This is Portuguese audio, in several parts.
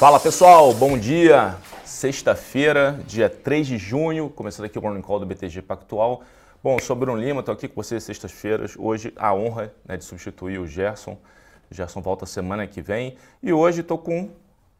Fala pessoal, bom dia. Sexta-feira, dia 3 de junho, começando aqui o Morning Call do BTG Pactual. Bom, eu sou Bruno Lima, estou aqui com vocês sextas-feiras. Hoje a honra né, de substituir o Gerson. O Gerson volta semana que vem. E hoje estou com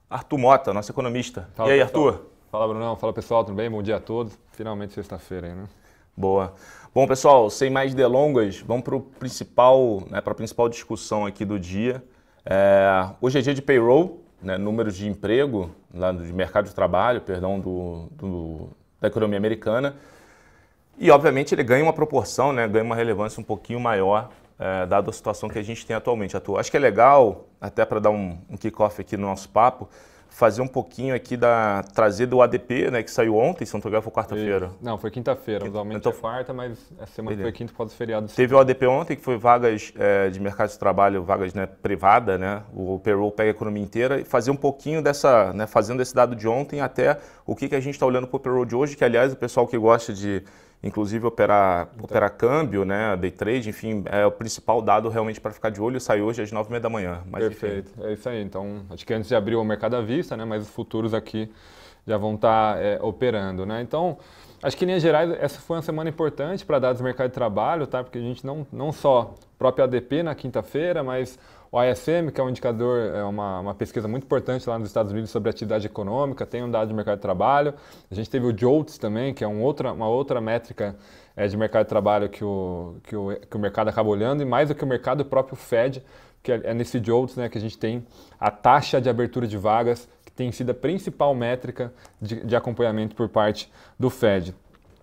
Arthur Mota, nosso economista. Fala, e aí, pessoal. Arthur? Fala, Brunão. Fala, pessoal. Tudo bem? Bom dia a todos. Finalmente sexta-feira aí, né? Boa. Bom, pessoal, sem mais delongas, vamos para principal, né, a principal discussão aqui do dia. É, hoje é dia de payroll, né, números de emprego, lá de mercado de trabalho, perdão, do, do, da economia americana. E, obviamente, ele ganha uma proporção, né, ganha uma relevância um pouquinho maior, é, dada a situação que a gente tem atualmente. Atu- Acho que é legal, até para dar um, um kick-off aqui no nosso papo, fazer um pouquinho aqui da. trazer do ADP, né, que saiu ontem, se não estou foi quarta-feira. Não, foi quinta-feira. Usualmente Então- é quarta, mas essa semana Beleza. foi quinta por do feriado. Teve o ADP ontem, que foi vagas é, de mercado de trabalho, vagas né, privada, né? O payroll pega a economia inteira e fazer um pouquinho dessa, né, fazendo esse dado de ontem até o que, que a gente está olhando para o payroll de hoje, que aliás o pessoal que gosta de, inclusive, operar, operar câmbio, né, day trade, enfim, é o principal dado realmente para ficar de olho, sai hoje às 9h30 da manhã. Mas, enfim, Perfeito. É isso aí. Então, acho que antes de abrir o mercado à vista, né? Mas os futuros aqui já vão estar é, operando, né? Então, acho que em linhas gerais, essa foi uma semana importante para dados do mercado de trabalho, tá? Porque a gente não, não só próprio ADP na quinta-feira, mas o ISM, que é um indicador, é uma, uma pesquisa muito importante lá nos Estados Unidos sobre atividade econômica, tem um dado de mercado de trabalho. A gente teve o JOLTS também, que é um outra, uma outra métrica é, de mercado de trabalho que o, que, o, que o mercado acaba olhando, e mais do que o mercado, o próprio Fed, que é, é nesse JOLTS né, que a gente tem a taxa de abertura de vagas, que tem sido a principal métrica de, de acompanhamento por parte do Fed.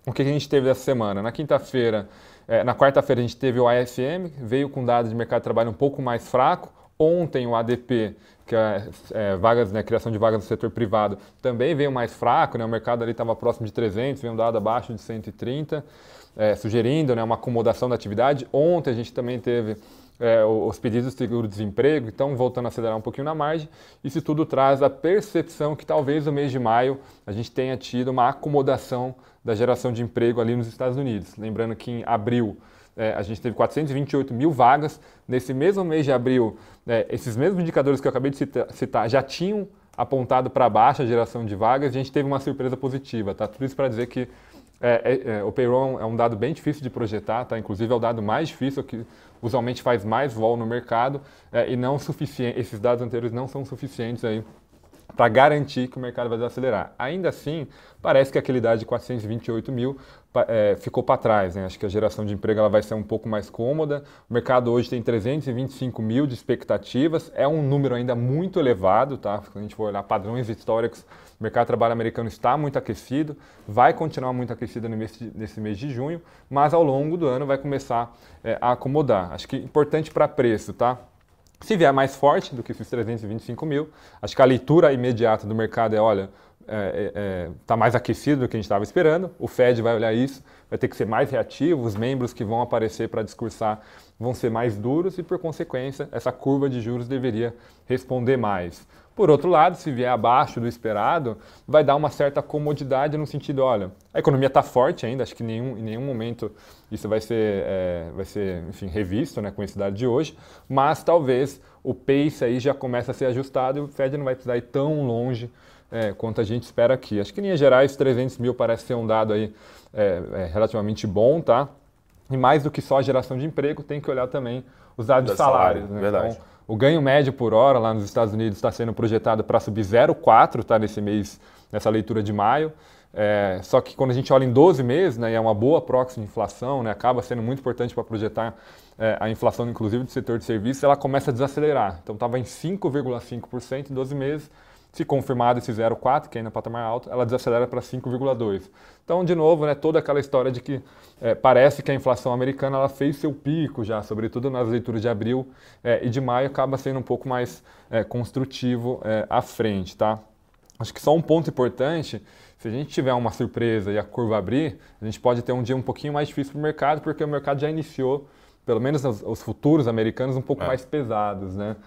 O que a gente teve essa semana? Na quinta-feira, eh, na quarta-feira a gente teve o ISM, veio com dados de mercado de trabalho um pouco mais fraco. Ontem o ADP, que é, é, vagas, né, criação de vagas no setor privado, também veio mais fraco, né, o mercado ali estava próximo de 300, veio um dado abaixo de 130, eh, sugerindo né, uma acomodação da atividade. Ontem a gente também teve é, os pedidos de seguro-desemprego, então voltando a acelerar um pouquinho na margem. Isso tudo traz a percepção que talvez no mês de maio a gente tenha tido uma acomodação da geração de emprego ali nos Estados Unidos. Lembrando que em abril é, a gente teve 428 mil vagas. Nesse mesmo mês de abril, é, esses mesmos indicadores que eu acabei de cita- citar já tinham apontado para baixo a geração de vagas a gente teve uma surpresa positiva. Tá? Tudo isso para dizer que é, é, é, o payroll é um dado bem difícil de projetar, tá? inclusive é o dado mais difícil que usualmente faz mais vol no mercado é, e não suficiente, esses dados anteriores não são suficientes aí para garantir que o mercado vai desacelerar. Ainda assim, parece que aquele dado de 428 mil é, ficou para trás. Né? Acho que a geração de emprego ela vai ser um pouco mais cômoda. O mercado hoje tem 325 mil de expectativas, é um número ainda muito elevado. Tá? Se a gente for olhar padrões históricos, o mercado de trabalho americano está muito aquecido, vai continuar muito aquecido nesse mês de junho, mas ao longo do ano vai começar é, a acomodar. Acho que importante para preço, tá? Se vier mais forte do que esses 325 mil, acho que a leitura imediata do mercado é, olha, está mais aquecido do que a gente estava esperando, o Fed vai olhar isso, vai ter que ser mais reativo, os membros que vão aparecer para discursar vão ser mais duros e, por consequência, essa curva de juros deveria responder mais. Por outro lado, se vier abaixo do esperado, vai dar uma certa comodidade no sentido, olha, a economia está forte ainda, acho que nenhum, em nenhum momento isso vai ser, é, vai ser enfim, revisto né, com esse dado de hoje, mas talvez o pace aí já comece a ser ajustado e o Fed não vai precisar ir tão longe é, quanto a gente espera aqui. Acho que em linhas gerais, 300 mil parece ser um dado aí é, é, relativamente bom, tá? E mais do que só a geração de emprego, tem que olhar também os dados Da de salários. salário, né? verdade. Então, o ganho médio por hora lá nos Estados Unidos está sendo projetado para subir 0,4 tá, nesse mês, nessa leitura de maio. É, só que quando a gente olha em 12 meses, né, e é uma boa proxy de inflação, né, acaba sendo muito importante para projetar é, a inflação, inclusive do setor de serviços, ela começa a desacelerar. Então estava em 5,5% em 12 meses. Se confirmado esse 0,4, que ainda é um patamar alto, ela desacelera para 5,2. Então, de novo, né, toda aquela história de que é, parece que a inflação americana ela fez seu pico já, sobretudo nas leituras de abril é, e de maio, acaba sendo um pouco mais é, construtivo é, à frente. Tá? Acho que só um ponto importante, se a gente tiver uma surpresa e a curva abrir, a gente pode ter um dia um pouquinho mais difícil para o mercado, porque o mercado já iniciou pelo menos os, os futuros americanos, um pouco é. mais pesados, né?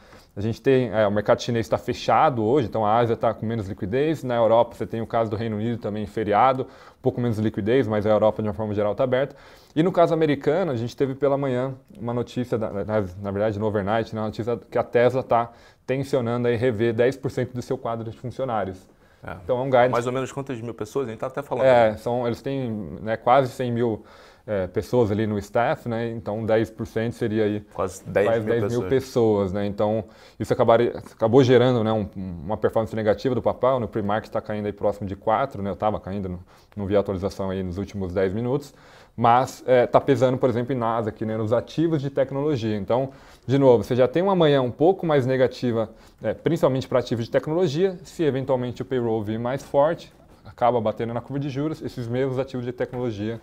A gente tem, é, o mercado chinês está fechado hoje, então a Ásia está com menos liquidez. Na Europa você tem o caso do Reino Unido também feriado, um pouco menos liquidez, mas a Europa de uma forma geral está aberta. E no caso americano, a gente teve pela manhã uma notícia, na, na verdade no overnight, né, uma notícia que a Tesla está tensionando aí rever 10% do seu quadro de funcionários. É. Então é um guidance. Mais ou menos quantas mil pessoas? A gente está até falando. É, são, eles têm né, quase 100 mil é, pessoas ali no staff, né? Então 10% seria aí quase 10, quase mil, 10 pessoas. mil, pessoas. né? Então isso acabaria, acabou gerando né, um, uma performance negativa do papel. No pre-market está caindo aí próximo de 4, né? Eu estava caindo, não, não vi atualização aí nos últimos 10 minutos. Mas está é, tá pesando, por exemplo, em NASA, aqui, né, nos ativos de tecnologia. Então, de novo, você já tem uma manhã um pouco mais negativa, é, principalmente para ativos de tecnologia. Se eventualmente o payroll vir mais forte, acaba batendo na curva de juros, esses mesmos ativos de tecnologia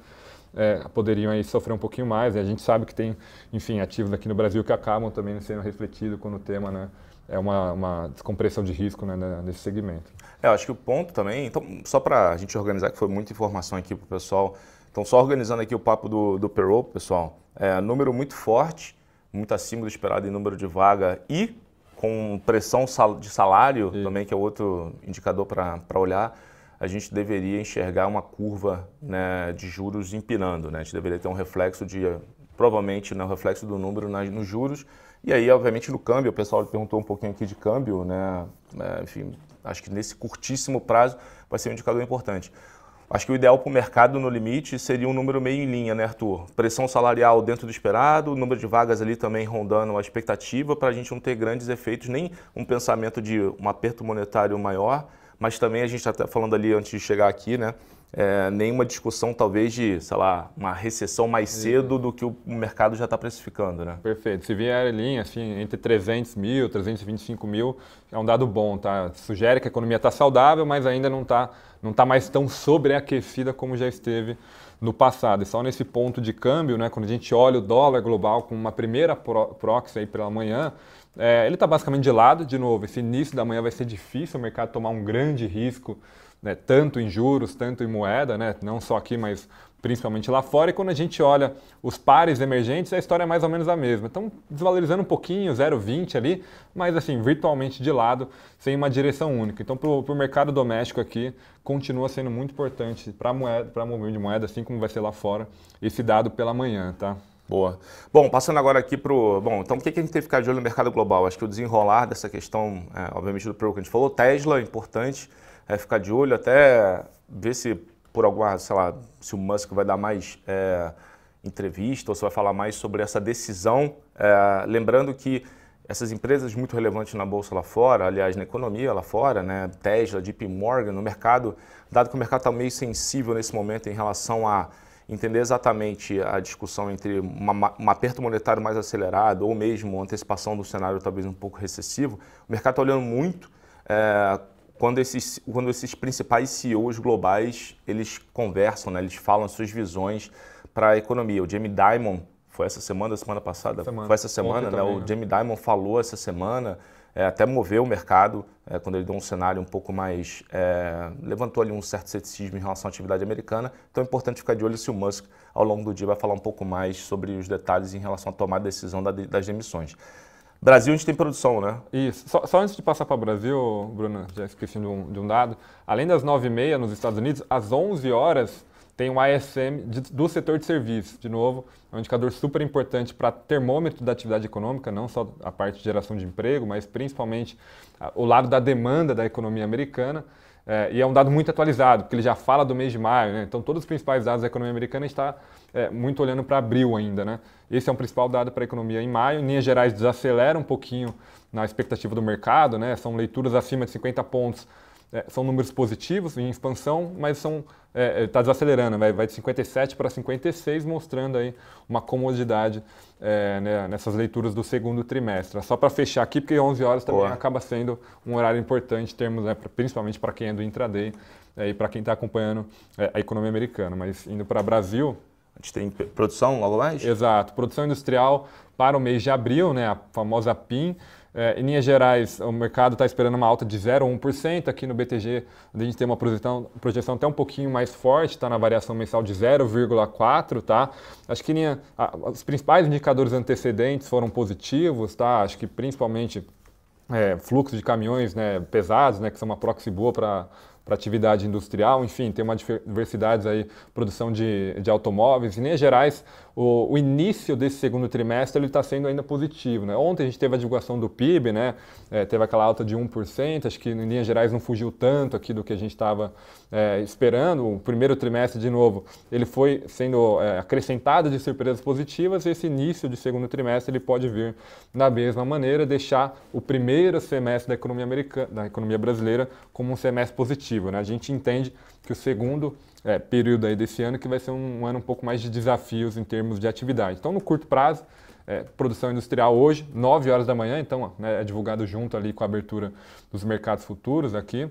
é, poderiam aí sofrer um pouquinho mais. E a gente sabe que tem, enfim, ativos aqui no Brasil que acabam também sendo refletidos quando o tema né, é uma, uma descompressão de risco né, nesse segmento. É, eu acho que o ponto também, então, só para a gente organizar, que foi muita informação aqui para o pessoal, então só organizando aqui o papo do, do payroll, pessoal, é número muito forte, muito acima do esperado em número de vaga e com pressão de salário também, que é outro indicador para olhar a gente deveria enxergar uma curva né, de juros empinando. Né? A gente deveria ter um reflexo de, provavelmente, né, um reflexo do número nas, nos juros. E aí, obviamente, no câmbio, o pessoal perguntou um pouquinho aqui de câmbio, né? É, enfim, acho que nesse curtíssimo prazo vai ser um indicador importante. Acho que o ideal para o mercado no limite seria um número meio em linha, né, Arthur? Pressão salarial dentro do esperado, número de vagas ali também rondando a expectativa, para a gente não ter grandes efeitos, nem um pensamento de um aperto monetário maior, mas também a gente está falando ali antes de chegar aqui, né? É, nenhuma discussão talvez de, sei lá, uma recessão mais cedo do que o mercado já está precificando, né? Perfeito. Se vier linha assim, entre 300 mil, 325 mil, é um dado bom, tá? Sugere que a economia está saudável, mas ainda não está não tá mais tão sobreaquecida como já esteve no passado. E só nesse ponto de câmbio, né, quando a gente olha o dólar global com uma primeira proxy aí pela manhã, é, ele está basicamente de lado, de novo, esse início da manhã vai ser difícil o mercado tomar um grande risco, né, tanto em juros, tanto em moeda, né, não só aqui, mas principalmente lá fora. E quando a gente olha os pares emergentes, a história é mais ou menos a mesma. Então, desvalorizando um pouquinho, 0,20 ali, mas assim, virtualmente de lado, sem uma direção única. Então, para o mercado doméstico aqui, continua sendo muito importante para o movimento de moeda, assim como vai ser lá fora, esse dado pela manhã, tá? Boa. Bom, passando agora aqui para o. Bom, então o que, que a gente tem que ficar de olho no mercado global? Acho que o desenrolar dessa questão, é, obviamente, do que a gente falou, Tesla, importante é ficar de olho, até ver se por alguma, sei lá, se o Musk vai dar mais é, entrevista ou se vai falar mais sobre essa decisão. É, lembrando que essas empresas muito relevantes na bolsa lá fora, aliás, na economia lá fora, né, Tesla, JP Morgan, no mercado, dado que o mercado está meio sensível nesse momento em relação a entender exatamente a discussão entre uma, um aperto monetário mais acelerado ou mesmo antecipação do cenário talvez um pouco recessivo, o mercado está olhando muito é, quando, esses, quando esses principais CEOs globais eles conversam, né, eles falam suas visões para a economia. O Jamie Dimon foi essa semana, semana passada, semana. foi essa semana, né? Também, o Jamie Dimon falou essa semana é, até moveu o mercado, é, quando ele deu um cenário um pouco mais. É, levantou ali um certo ceticismo em relação à atividade americana. Então é importante ficar de olho se o Musk, ao longo do dia, vai falar um pouco mais sobre os detalhes em relação à tomada de decisão da, das demissões. Brasil, a gente tem produção, né? Isso. Só, só antes de passar para o Brasil, Bruno, já esqueci de um, de um dado. Além das 9h30 nos Estados Unidos, às 11 horas tem o ISM de, do setor de serviços, de novo, é um indicador super importante para termômetro da atividade econômica, não só a parte de geração de emprego, mas principalmente o lado da demanda da economia americana. É, e é um dado muito atualizado, porque ele já fala do mês de maio, né? então todos os principais dados da economia americana está é, muito olhando para abril ainda. Né? Esse é um principal dado para a economia em maio. Em linhas gerais, desacelera um pouquinho na expectativa do mercado, né? são leituras acima de 50 pontos é, são números positivos em expansão, mas está é, é tá desacelerando, vai, vai de 57 para 56, mostrando aí uma comodidade é, né, nessas leituras do segundo trimestre. Só para fechar aqui, porque 11 horas também Boa. acaba sendo um horário importante, em termos, né, principalmente para quem é do intraday é, e para quem está acompanhando é, a economia americana. Mas indo para Brasil, A gente tem produção logo mais? Exato. Produção industrial para o mês de abril, né, a famosa PIN. É, em linhas gerais, o mercado está esperando uma alta de 0,1%. Aqui no BTG, a gente tem uma projeção, projeção até um pouquinho mais forte, está na variação mensal de 0,4%. Tá? Acho que linha, a, os principais indicadores antecedentes foram positivos, tá? acho que principalmente é, fluxo de caminhões né, pesados, né, que são uma proxy boa para para atividade industrial, enfim, tem uma diversidade aí, produção de, de automóveis. Em linhas gerais, o, o início desse segundo trimestre ele está sendo ainda positivo. Né? Ontem a gente teve a divulgação do PIB, né? É, teve aquela alta de 1%, acho que em linhas gerais não fugiu tanto aqui do que a gente estava é, esperando. O primeiro trimestre, de novo, ele foi sendo é, acrescentado de surpresas positivas e esse início de segundo trimestre ele pode vir da mesma maneira, deixar o primeiro semestre da economia, americana, da economia brasileira como um semestre positivo. Né? A gente entende que o segundo é, período aí desse ano que vai ser um, um, ano um pouco mais de desafios em termos de atividade. Então, no curto prazo, é, produção industrial hoje, 9 horas da manhã, então né, é divulgado junto ali com a abertura dos mercados futuros aqui.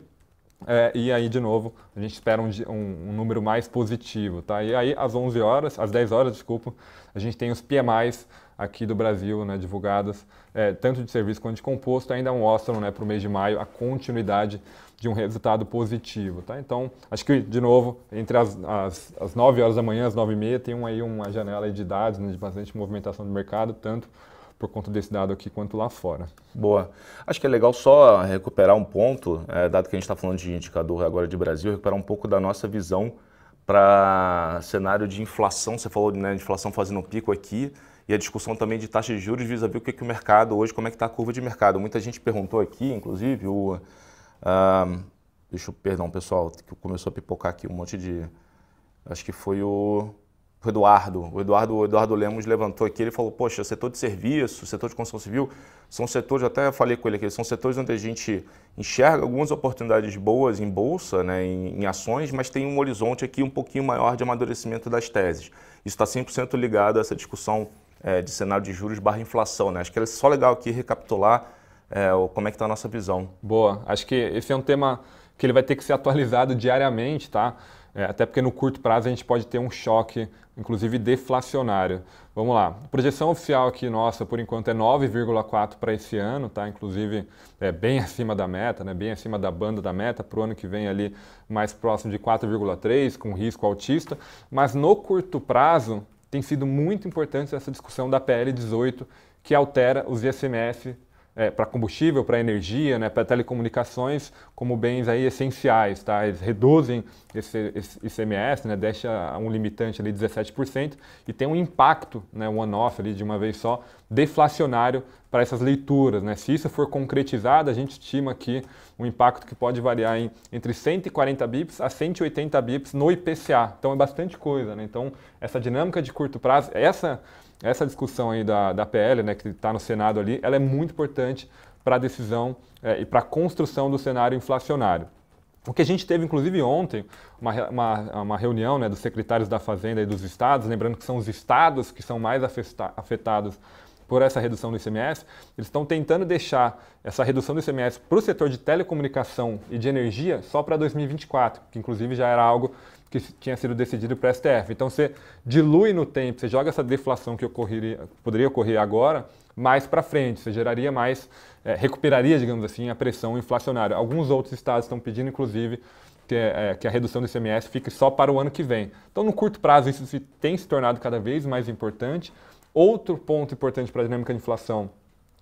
É, e aí, de novo, a gente espera um, um, um, número mais positivo, tá? E aí, às 11 horas, às 10 horas, desculpa, a gente tem os PMIs aqui do Brasil, né, divulgados, é, tanto de serviço quanto de composto, ainda mostram né, para o mês de maio a continuidade de um resultado positivo. Tá? Então, acho que, de novo, entre as, as, as 9 horas da manhã as 9 e meia, tem aí uma janela de dados né, de bastante movimentação do mercado, tanto por conta desse dado aqui quanto lá fora. Boa. Acho que é legal só recuperar um ponto, é, dado que a gente está falando de indicador agora de Brasil, recuperar um pouco da nossa visão para cenário de inflação. Você falou né, de inflação fazendo um pico aqui e a discussão também de taxa de juros vis-à-vis o que, que o mercado hoje, como é que está a curva de mercado. Muita gente perguntou aqui, inclusive, o deixa eu, perdão, pessoal, que começou a pipocar aqui um monte de. Acho que foi o, o Eduardo. O Eduardo, o Eduardo Lemos levantou aqui, ele falou: Poxa, setor de serviço, setor de construção civil, são setores, até falei com ele aqui, são setores onde a gente enxerga algumas oportunidades boas em bolsa, né, em, em ações, mas tem um horizonte aqui um pouquinho maior de amadurecimento das teses. Isso está 100% ligado a essa discussão é, de cenário de juros barra inflação. Né? Acho que é só legal aqui recapitular é, como é que está a nossa visão. Boa, acho que esse é um tema que ele vai ter que ser atualizado diariamente, tá? É, até porque no curto prazo a gente pode ter um choque, inclusive deflacionário. Vamos lá, a projeção oficial aqui nossa, por enquanto, é 9,4 para esse ano, tá? Inclusive é bem acima da meta, né? bem acima da banda da meta, para o ano que vem ali mais próximo de 4,3, com risco altista. Mas no curto prazo tem sido muito importante essa discussão da PL 18, que altera os ICMS é, para combustível, para energia, né, para telecomunicações como bens aí essenciais. Tá? Eles reduzem esse, esse ICMS, né, deixa um limitante ali de 17% e tem um impacto, né, one-off ali de uma vez só, deflacionário para essas leituras. Né? Se isso for concretizado, a gente estima aqui um impacto que pode variar em, entre 140 bips a 180 bips no IPCA. Então é bastante coisa. Né? Então essa dinâmica de curto prazo, essa essa discussão aí da, da PL, né, que está no Senado ali, ela é muito importante para a decisão é, e para a construção do cenário inflacionário. O que a gente teve, inclusive, ontem, uma, uma, uma reunião né, dos secretários da Fazenda e dos estados, lembrando que são os estados que são mais afetados por essa redução do ICMS, eles estão tentando deixar essa redução do ICMS para o setor de telecomunicação e de energia só para 2024, que inclusive já era algo que tinha sido decidido para STF. Então você dilui no tempo, você joga essa deflação que ocorreria, poderia ocorrer agora mais para frente, você geraria mais, é, recuperaria, digamos assim, a pressão inflacionária. Alguns outros estados estão pedindo, inclusive, que, é, que, a redução do ICMS fique só para o ano que vem. Então, no curto prazo, isso tem se tornado cada vez mais importante. Outro ponto importante para a dinâmica de inflação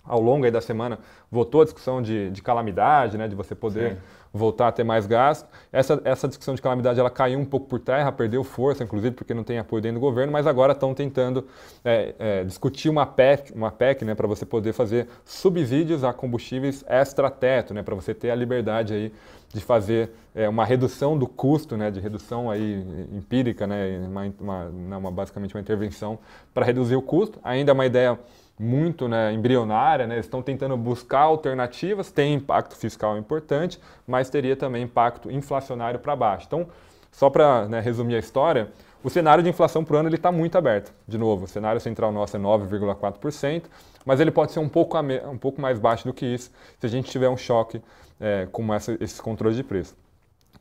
ao longo da semana voltou a discussão de, de calamidade, né, de você poder Sim. Voltar a ter mais gasto. Essa, essa discussão de calamidade ela caiu um pouco por terra, perdeu força, inclusive porque não tem apoio dentro do governo, mas agora estão tentando é, é, discutir uma PEC, uma PEC né, para você poder fazer subsídios a combustíveis extra-teto, né, para você ter a liberdade aí de fazer é, uma redução do custo, né, de redução aí empírica, né, uma, uma, uma basicamente uma intervenção para reduzir o custo. Ainda é uma ideia muito né, embrionária, né? estão tentando buscar alternativas, tem impacto fiscal importante, mas teria também impacto inflacionário para baixo. Então, só para né, resumir a história, o cenário de inflação para o ano está muito aberto. De novo, o cenário central nosso é 9,4%, mas ele pode ser um pouco, um pouco mais baixo do que isso se a gente tiver um choque é, como essa, esse controle de preço.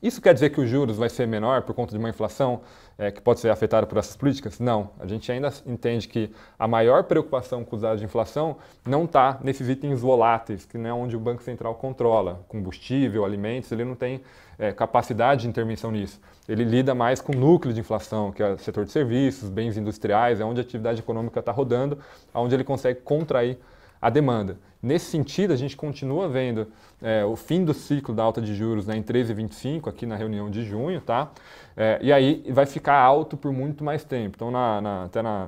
Isso quer dizer que os juros vai ser menor por conta de uma inflação é, que pode ser afetada por essas políticas? Não. A gente ainda entende que a maior preocupação com os dados de inflação não está nesses itens voláteis, que não é onde o Banco Central controla, combustível, alimentos, ele não tem é, capacidade de intervenção nisso. Ele lida mais com o núcleo de inflação, que é o setor de serviços, bens industriais, é onde a atividade econômica está rodando, onde ele consegue contrair a demanda. Nesse sentido, a gente continua vendo é, o fim do ciclo da alta de juros né, em 13,25 aqui na reunião de junho, tá? É, e aí vai ficar alto por muito mais tempo. Então, na, na, até na,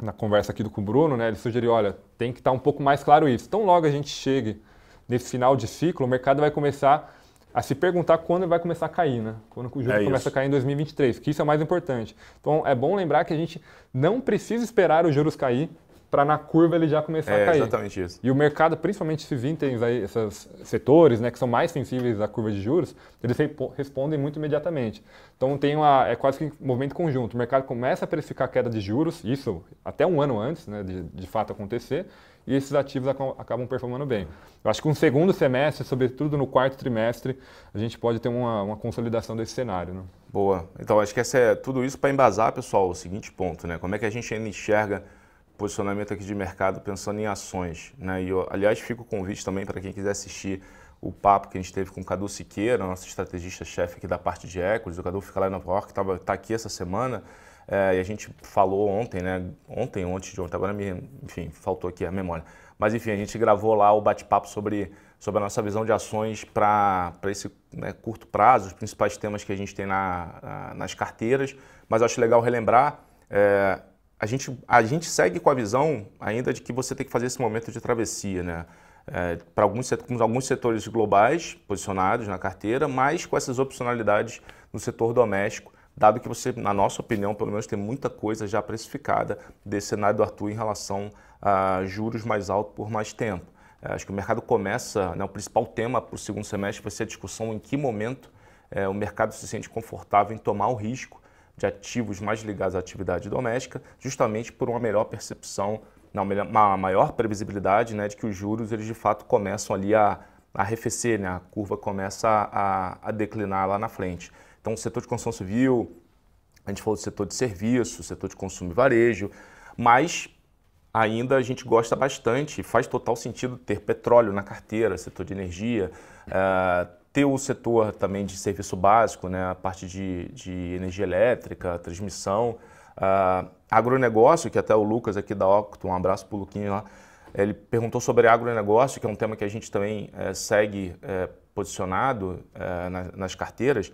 na conversa aqui do com o Bruno, né, ele sugeriu, olha, tem que estar tá um pouco mais claro isso. Então, logo a gente chegue nesse final de ciclo, o mercado vai começar a se perguntar quando ele vai começar a cair, né? Quando o juro é começa a cair em 2023, que isso é o mais importante. Então, é bom lembrar que a gente não precisa esperar os juros cair para na curva ele já começar é, a cair. exatamente isso. E o mercado, principalmente esses itens aí, esses setores, né, que são mais sensíveis à curva de juros, eles respondem muito imediatamente. Então tem uma, é quase que um movimento conjunto. O mercado começa a precificar a queda de juros, isso até um ano antes, né, de, de fato acontecer, e esses ativos acabam performando bem. Eu acho que um segundo semestre, sobretudo no quarto trimestre, a gente pode ter uma, uma consolidação desse cenário. Né? Boa. Então acho que essa é tudo isso para embasar, pessoal, o seguinte ponto, né? Como é que a gente ainda enxerga posicionamento aqui de mercado pensando em ações. Né? E eu, aliás, fica o convite também para quem quiser assistir o papo que a gente teve com o Cadu Siqueira, nosso estrategista-chefe aqui da parte de equities. O Cadu fica lá em Nova York, está aqui essa semana. É, e a gente falou ontem, né? Ontem, ontem de ontem, agora me, enfim, faltou aqui a memória. Mas enfim, a gente gravou lá o bate-papo sobre, sobre a nossa visão de ações para esse né, curto prazo, os principais temas que a gente tem na, nas carteiras. Mas acho legal relembrar. É, a gente, a gente segue com a visão ainda de que você tem que fazer esse momento de travessia, né? É, para alguns, alguns setores globais posicionados na carteira, mas com essas opcionalidades no setor doméstico, dado que você, na nossa opinião, pelo menos tem muita coisa já precificada desse cenário do Arthur em relação a juros mais altos por mais tempo. É, acho que o mercado começa, né, o principal tema para o segundo semestre vai ser a discussão em que momento é, o mercado se sente confortável em tomar o risco de ativos mais ligados à atividade doméstica, justamente por uma melhor percepção, uma maior previsibilidade né, de que os juros eles de fato começam ali a, a arrefecer, né, a curva começa a, a declinar lá na frente. Então, o setor de construção civil, a gente falou do setor de serviço, setor de consumo e varejo, mas ainda a gente gosta bastante, faz total sentido ter petróleo na carteira, setor de energia, uh, ter o setor também de serviço básico, né, a parte de, de energia elétrica, transmissão, uh, agronegócio, que até o Lucas aqui da Octo, um abraço para o Luquinho lá, ele perguntou sobre agronegócio, que é um tema que a gente também é, segue é, posicionado é, nas, carteiras.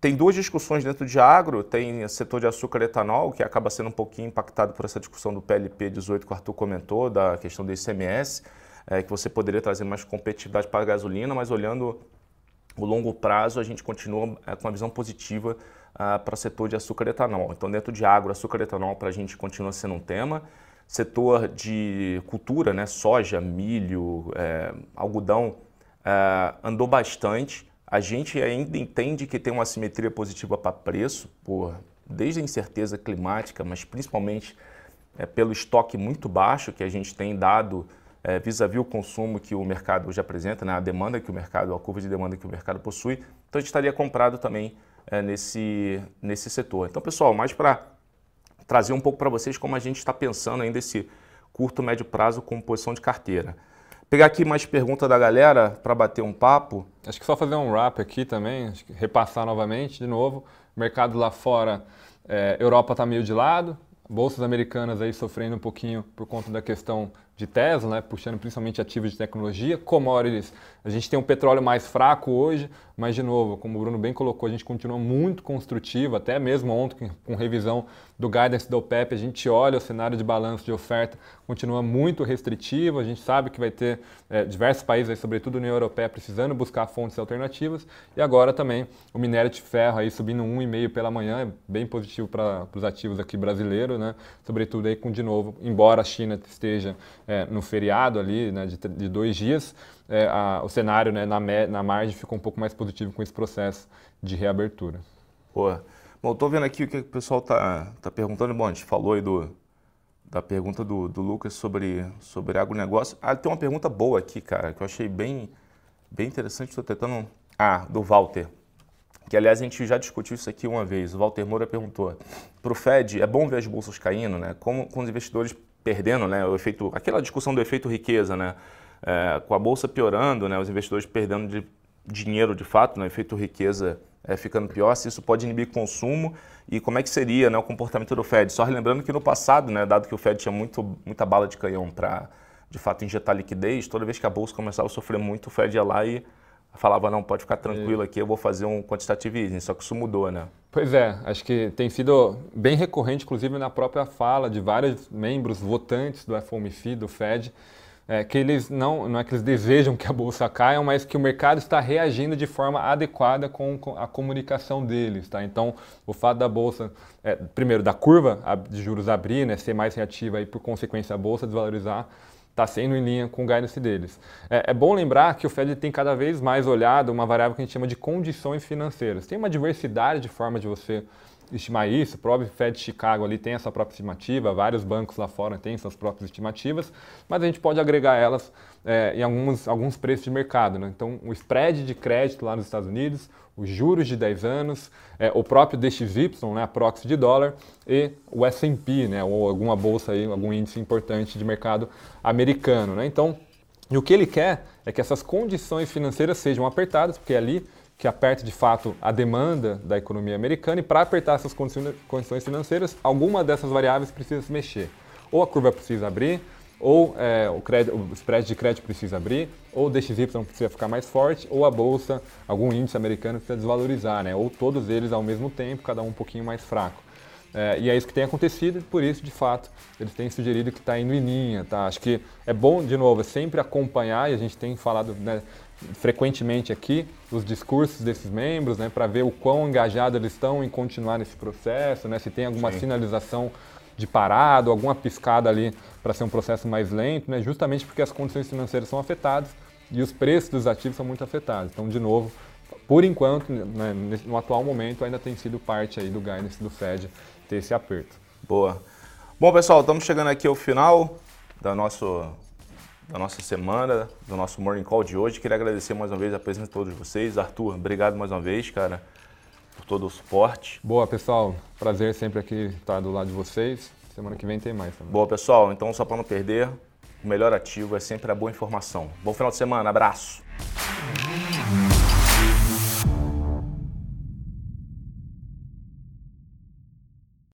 tem duas discussões dentro de agro, tem o setor de açúcar e etanol, que acaba sendo um pouquinho impactado por essa discussão do PLP 18 que o Arthur comentou, da questão do ICMS é, que você poderia trazer mais competitividade para a gasolina, mas olhando o longo prazo, a gente continua é, com uma visão positiva ah, para o setor de açúcar e etanol. Então, dentro de agro, açúcar e etanol para a gente continua sendo um tema. Setor de cultura, né, soja, milho, é, algodão, é, andou bastante. A gente ainda entende que tem uma simetria positiva para preço, por, desde a incerteza climática, mas principalmente é, pelo estoque muito baixo que a gente tem dado é, vis-à-vis o consumo que o mercado hoje apresenta, né, a demanda que o mercado, a curva de demanda que o mercado possui, então a gente estaria comprado também é, nesse, nesse setor. Então, pessoal, mais para trazer um pouco para vocês como a gente está pensando ainda esse curto, médio prazo com posição de carteira. Pegar aqui mais pergunta da galera para bater um papo. Acho que só fazer um wrap aqui também, repassar novamente, de novo. Mercado lá fora, é, Europa está meio de lado, bolsas americanas aí sofrendo um pouquinho por conta da questão de Tesla, né, puxando principalmente ativos de tecnologia, commodities. A gente tem um petróleo mais fraco hoje, mas de novo, como o Bruno bem colocou, a gente continua muito construtivo, até mesmo ontem com revisão do guidance da OPEP, a gente olha o cenário de balanço de oferta, continua muito restritivo, a gente sabe que vai ter é, diversos países, aí, sobretudo a União Europeia, precisando buscar fontes alternativas, e agora também o minério de ferro aí subindo 1,5 pela manhã, é bem positivo para os ativos aqui brasileiros, né, sobretudo aí com, de novo, embora a China esteja é, no feriado ali né, de, de dois dias, é, a, o cenário né, na, na margem ficou um pouco mais positivo com esse processo de reabertura. Boa. Bom, estou vendo aqui o que o pessoal está tá perguntando. Bom, a gente falou aí do, da pergunta do, do Lucas sobre, sobre agronegócio. Ah, tem uma pergunta boa aqui, cara, que eu achei bem, bem interessante. Estou tentando Ah, do Walter. Que aliás a gente já discutiu isso aqui uma vez. O Walter Moura perguntou: para o Fed é bom ver as bolsas caindo, né? Como com os investidores perdendo, né? O efeito, aquela discussão do efeito riqueza, né? É, com a bolsa piorando, né? Os investidores perdendo de dinheiro de fato, né? O efeito riqueza é, ficando pior, se isso pode inibir consumo e como é que seria né, o comportamento do Fed. Só lembrando que no passado, né, dado que o Fed tinha muito, muita bala de canhão para de fato injetar liquidez, toda vez que a bolsa começava a sofrer muito, o Fed ia lá e falava, não, pode ficar tranquilo aqui, eu vou fazer um quantitative easing, só que isso mudou, né? Pois é, acho que tem sido bem recorrente, inclusive na própria fala de vários membros votantes do FOMC, do Fed, é, que eles não, não é que eles desejam que a bolsa caia, mas que o mercado está reagindo de forma adequada com, a comunicação deles, tá? Então, o fato da bolsa, é, primeiro, da curva de juros abrir, né, ser mais reativa e por consequência a bolsa desvalorizar, está sendo em linha com o guidance deles. É, é, bom lembrar que o Fed tem cada vez mais olhado uma variável que a gente chama de condições financeiras. Tem uma diversidade de formas de você estimar isso. O próprio Fed Chicago ali tem essa própria estimativa, vários bancos lá fora têm suas próprias estimativas, mas a gente pode agregar elas é, em alguns, alguns preços de mercado. Né? Então, o spread de crédito lá nos Estados Unidos, os juros de 10 anos, é, o próprio DXY, né, a proxy de dólar, e o S&P, né, ou alguma bolsa, aí, algum índice importante de mercado americano. Né? Então, e o que ele quer é que essas condições financeiras sejam apertadas, porque é ali que aperta de fato a demanda da economia americana e para apertar essas condições financeiras, alguma dessas variáveis precisa se mexer. Ou a curva precisa abrir, ou é, o, crédito, o spread de crédito precisa abrir, ou o DXY precisa ficar mais forte, ou a bolsa, algum índice americano precisa desvalorizar, né? ou todos eles ao mesmo tempo, cada um um pouquinho mais fraco. É, e é isso que tem acontecido e por isso, de fato, eles têm sugerido que está indo em linha. Tá? Acho que é bom, de novo, sempre acompanhar, e a gente tem falado né, frequentemente aqui os discursos desses membros, né, para ver o quão engajados eles estão em continuar nesse processo, né, se tem alguma Sim. sinalização de parado, alguma piscada ali para ser um processo mais lento, né, justamente porque as condições financeiras são afetadas e os preços dos ativos são muito afetados. Então, de novo, por enquanto, né, no atual momento, ainda tem sido parte aí do guidance do Fed ter esse aperto. Boa. Bom, pessoal, estamos chegando aqui ao final da nosso da nossa semana, do nosso Morning Call de hoje. Queria agradecer mais uma vez a presença de todos vocês. Arthur, obrigado mais uma vez, cara, por todo o suporte. Boa, pessoal. Prazer sempre aqui estar do lado de vocês. Semana que vem tem mais também. Boa, pessoal. Então, só para não perder, o melhor ativo é sempre a boa informação. Bom final de semana. Abraço.